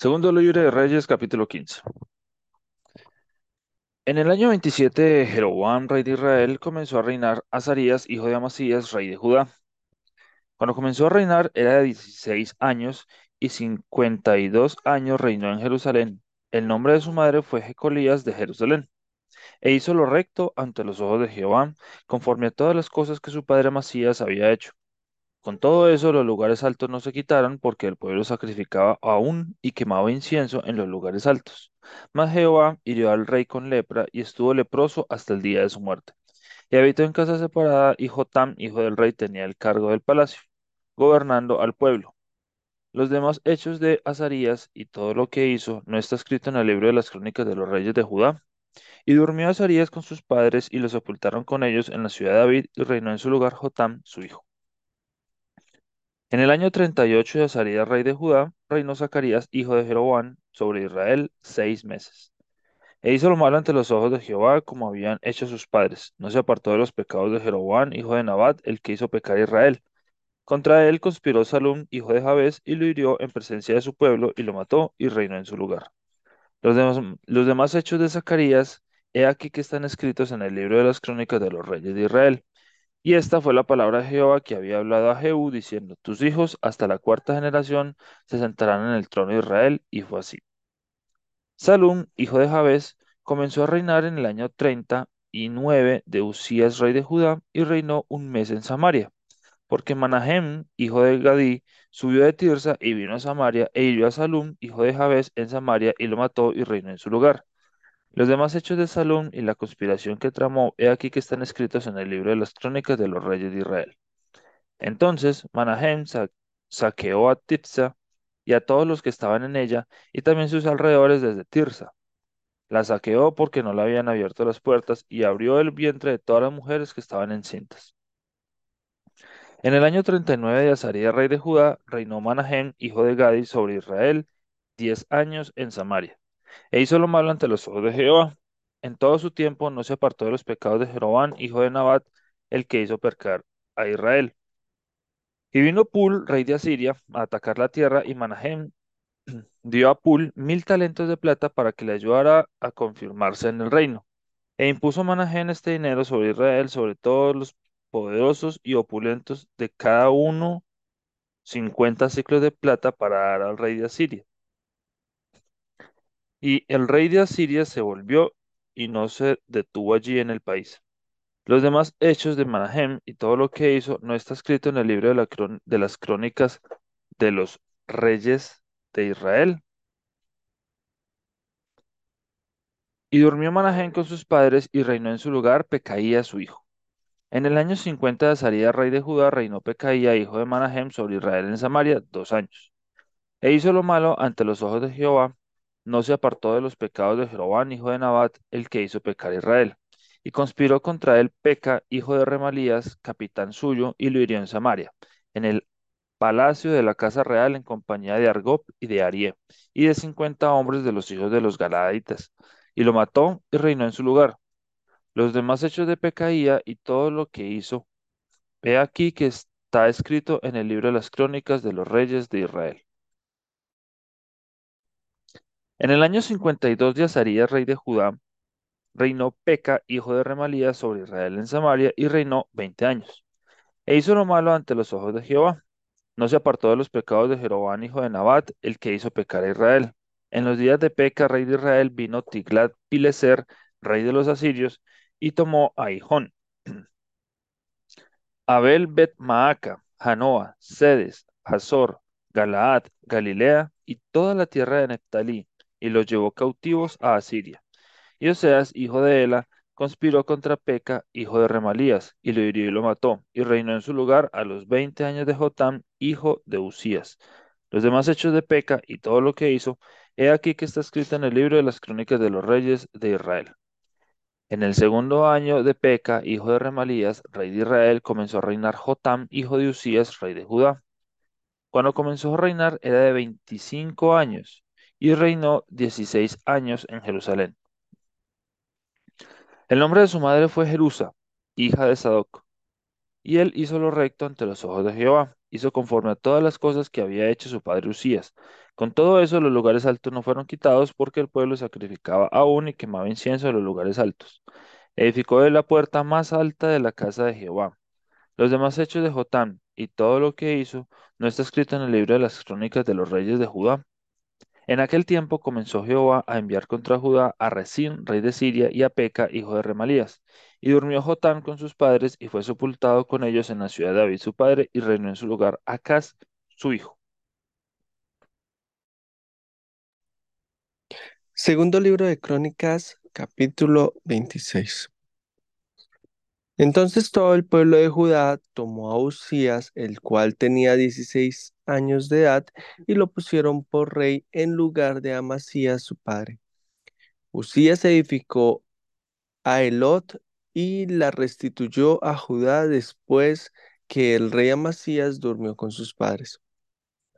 Segundo libro de Reyes, capítulo 15. En el año 27 de Jeroboam, rey de Israel, comenzó a reinar Azarías, hijo de Amasías, rey de Judá. Cuando comenzó a reinar era de 16 años y 52 años reinó en Jerusalén. El nombre de su madre fue Jecolías de Jerusalén. E hizo lo recto ante los ojos de Jehová, conforme a todas las cosas que su padre Amasías había hecho. Con todo eso, los lugares altos no se quitaron, porque el pueblo sacrificaba aún y quemaba incienso en los lugares altos. Mas Jehová hirió al rey con lepra y estuvo leproso hasta el día de su muerte. Y habitó en casa separada, y Jotam, hijo del rey, tenía el cargo del palacio, gobernando al pueblo. Los demás hechos de Azarías y todo lo que hizo no está escrito en el libro de las crónicas de los reyes de Judá. Y durmió Azarías con sus padres y los sepultaron con ellos en la ciudad de David y reinó en su lugar Jotam, su hijo. En el año 38 de Azarías, rey de Judá, reinó Zacarías, hijo de Jeroboam, sobre Israel seis meses. E hizo lo malo ante los ojos de Jehová, como habían hecho sus padres. No se apartó de los pecados de Jeroboam, hijo de Nabat, el que hizo pecar a Israel. Contra él conspiró Salum, hijo de Jabes, y lo hirió en presencia de su pueblo, y lo mató, y reinó en su lugar. Los demás, los demás hechos de Zacarías, he aquí que están escritos en el libro de las crónicas de los reyes de Israel. Y esta fue la palabra de Jehová que había hablado a Jehú, diciendo, tus hijos hasta la cuarta generación se sentarán en el trono de Israel, y fue así. Salum, hijo de Jabes, comenzó a reinar en el año treinta y nueve de Usías, rey de Judá, y reinó un mes en Samaria, porque Manahem, hijo de Gadí, subió de Tirsa y vino a Samaria, e hirió a Salum, hijo de Jabes, en Samaria, y lo mató y reinó en su lugar. Los demás hechos de Salum y la conspiración que tramó, he aquí que están escritos en el libro de las crónicas de los reyes de Israel. Entonces Manahem sa- saqueó a Tifsa y a todos los que estaban en ella, y también sus alrededores desde Tirsa. La saqueó porque no le habían abierto las puertas, y abrió el vientre de todas las mujeres que estaban encintas. En el año 39 de Azarías, rey de Judá, reinó Manahem, hijo de Gadi, sobre Israel, diez años en Samaria. E hizo lo malo ante los ojos de Jehová. En todo su tiempo no se apartó de los pecados de Jeroboam, hijo de Nabat, el que hizo pecar a Israel. Y vino Pul, rey de Asiria, a atacar la tierra, y Manahem dio a Pul mil talentos de plata para que le ayudara a confirmarse en el reino. E impuso Manahem este dinero sobre Israel, sobre todos los poderosos y opulentos, de cada uno cincuenta ciclos de plata para dar al rey de Asiria. Y el rey de Asiria se volvió y no se detuvo allí en el país. Los demás hechos de Manahem y todo lo que hizo no está escrito en el libro de, las crónicas de los reyes de Israel. Y durmió Manahem con sus padres y reinó en su lugar Pecaía su hijo. En el año 50 de Azarías, rey de Judá, reinó Pecaía, hijo de Manahem, sobre Israel en Samaria, dos años. E hizo lo malo ante los ojos de Jehová, no se apartó de los pecados de Jeroboam, hijo de Nabat, el que hizo pecar a Israel. Y conspiró contra él Peca, hijo de Remalías, capitán suyo, y lo hirió en Samaria, en el palacio de la casa real, en compañía de Argob y de Arie, y de cincuenta hombres de los hijos de los Galaditas. Y lo mató y reinó en su lugar. Los demás hechos de Pecaía y todo lo que hizo, he aquí que está escrito en el libro de las crónicas de los reyes de Israel. En el año 52 de Azarías, rey de Judá, reinó Peca, hijo de Remalías, sobre Israel en Samaria, y reinó veinte años. E hizo lo malo ante los ojos de Jehová. No se apartó de los pecados de Jeroboam, hijo de Nabat, el que hizo pecar a Israel. En los días de Peca, rey de Israel, vino Tiglat-Pileser, rey de los asirios, y tomó a Abel Bet Maaca, Janoa, Sedes, Hazor, Galaad, Galilea y toda la tierra de Neftalí, y los llevó cautivos a Asiria. Y Oseas, hijo de Ela, conspiró contra Peca, hijo de Remalías, y lo hirió y lo mató, y reinó en su lugar a los veinte años de Jotam, hijo de Usías. Los demás hechos de Peca y todo lo que hizo, he aquí que está escrito en el libro de las crónicas de los reyes de Israel. En el segundo año de Peca, hijo de Remalías, rey de Israel, comenzó a reinar Jotam, hijo de Usías, rey de Judá. Cuando comenzó a reinar era de 25 años y reinó 16 años en Jerusalén. El nombre de su madre fue Jerusa, hija de Sadoc, y él hizo lo recto ante los ojos de Jehová. hizo conforme a todas las cosas que había hecho su padre Usías. Con todo eso, los lugares altos no fueron quitados porque el pueblo sacrificaba aún y quemaba incienso en los lugares altos. Edificó de la puerta más alta de la casa de Jehová. Los demás hechos de Jotán y todo lo que hizo no está escrito en el libro de las crónicas de los reyes de Judá. En aquel tiempo comenzó Jehová a enviar contra Judá a Resín, rey de Siria, y a Peca, hijo de Remalías. Y durmió Jotán con sus padres y fue sepultado con ellos en la ciudad de David su padre, y reinó en su lugar Acaz, su hijo. Segundo libro de Crónicas, capítulo 26. Entonces todo el pueblo de Judá tomó a Usías, el cual tenía 16 años de edad, y lo pusieron por rey en lugar de Amasías su padre. Usías edificó a Elot y la restituyó a Judá después que el rey Amasías durmió con sus padres.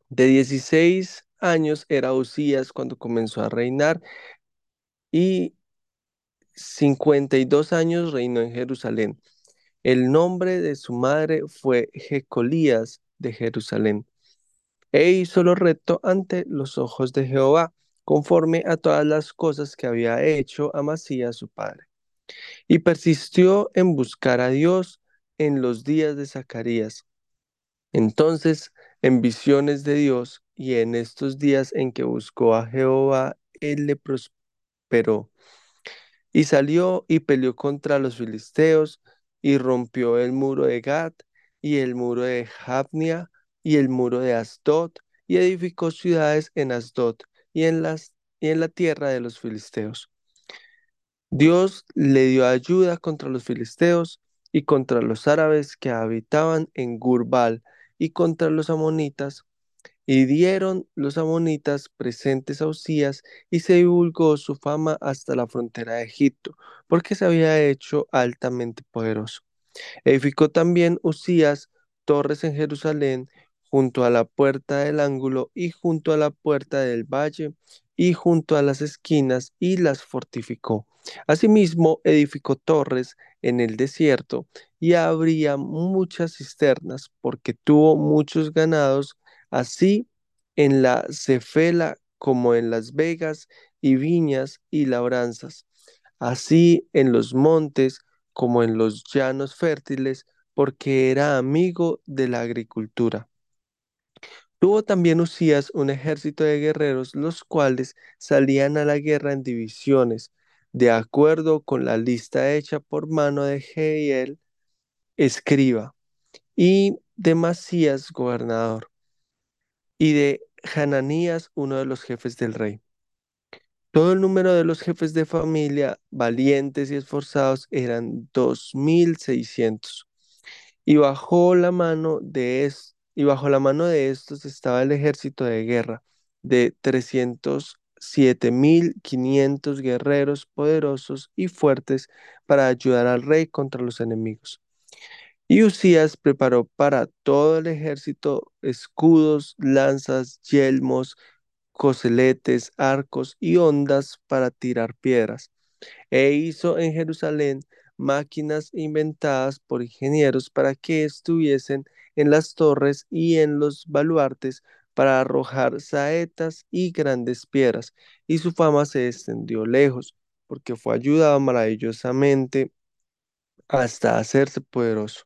De 16 años era Usías cuando comenzó a reinar y 52 años reinó en Jerusalén. El nombre de su madre fue Jecolías de Jerusalén. E hizo lo recto ante los ojos de Jehová, conforme a todas las cosas que había hecho Amasías su padre. Y persistió en buscar a Dios en los días de Zacarías. Entonces, en visiones de Dios y en estos días en que buscó a Jehová, él le prosperó. Y salió y peleó contra los filisteos y rompió el muro de Gad y el muro de Jabnia y el muro de Asdod y edificó ciudades en Asdod y en, las, y en la tierra de los filisteos. Dios le dio ayuda contra los filisteos y contra los árabes que habitaban en Gurbal y contra los amonitas. Y dieron los amonitas presentes a Usías y se divulgó su fama hasta la frontera de Egipto, porque se había hecho altamente poderoso. Edificó también Usías torres en Jerusalén, junto a la puerta del ángulo y junto a la puerta del valle y junto a las esquinas y las fortificó. Asimismo, edificó torres en el desierto y habría muchas cisternas porque tuvo muchos ganados, así en la Cefela como en las vegas y viñas y labranzas, así en los montes como en los llanos fértiles, porque era amigo de la agricultura. Tuvo también Usías un ejército de guerreros, los cuales salían a la guerra en divisiones, de acuerdo con la lista hecha por mano de Jehiel, escriba, y de Masías, gobernador, y de Hananías, uno de los jefes del rey. Todo el número de los jefes de familia, valientes y esforzados, eran dos mil seiscientos. Y bajo la mano de es, y bajo la mano de estos estaba el ejército de guerra de trescientos siete mil quinientos guerreros poderosos y fuertes para ayudar al rey contra los enemigos. Y Usías preparó para todo el ejército escudos, lanzas, yelmos, coseletes, arcos y ondas para tirar piedras. E hizo en Jerusalén máquinas inventadas por ingenieros para que estuviesen en las torres y en los baluartes para arrojar saetas y grandes piedras, y su fama se extendió lejos, porque fue ayudado maravillosamente hasta hacerse poderoso.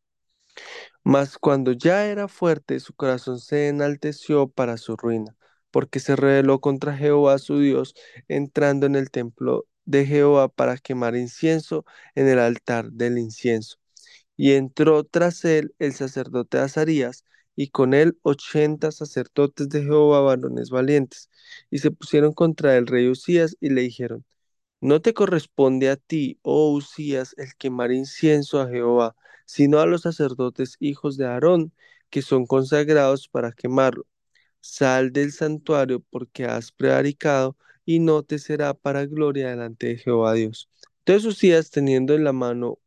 Mas cuando ya era fuerte, su corazón se enalteció para su ruina, porque se rebeló contra Jehová su Dios, entrando en el templo de Jehová para quemar incienso en el altar del incienso. Y entró tras él el sacerdote Azarías, y con él ochenta sacerdotes de Jehová, varones valientes, y se pusieron contra el rey Usías y le dijeron, no te corresponde a ti, oh Usías, el quemar incienso a Jehová, sino a los sacerdotes hijos de Aarón, que son consagrados para quemarlo. Sal del santuario porque has prevaricado y no te será para gloria delante de Jehová Dios. Entonces Usías, teniendo en la mano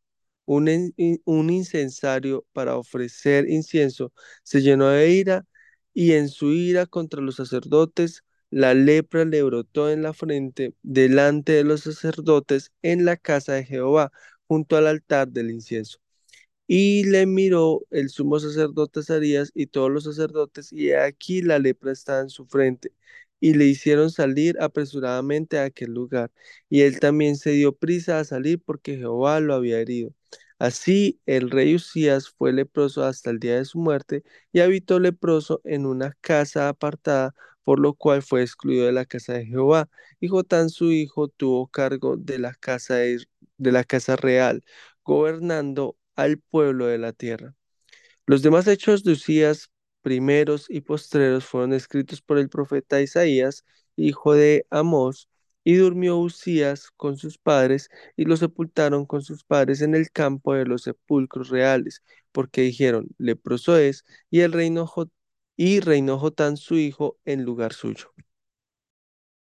un, un incensario para ofrecer incienso, se llenó de ira y en su ira contra los sacerdotes, la lepra le brotó en la frente delante de los sacerdotes en la casa de Jehová, junto al altar del incienso. Y le miró el sumo sacerdote Azarías y todos los sacerdotes, y aquí la lepra estaba en su frente. Y le hicieron salir apresuradamente a aquel lugar. Y él también se dio prisa a salir porque Jehová lo había herido. Así el rey Usías fue leproso hasta el día de su muerte y habitó leproso en una casa apartada, por lo cual fue excluido de la casa de Jehová. Y Jotán su hijo tuvo cargo de la casa de, la casa real, gobernando al pueblo de la tierra. Los demás hechos de Usías, primeros y postreros, fueron escritos por el profeta Isaías, hijo de Amós, y durmió Usías con sus padres, y lo sepultaron con sus padres en el campo de los sepulcros reales, porque dijeron, leproso es, y el reino y reinó Jotán su hijo en lugar suyo.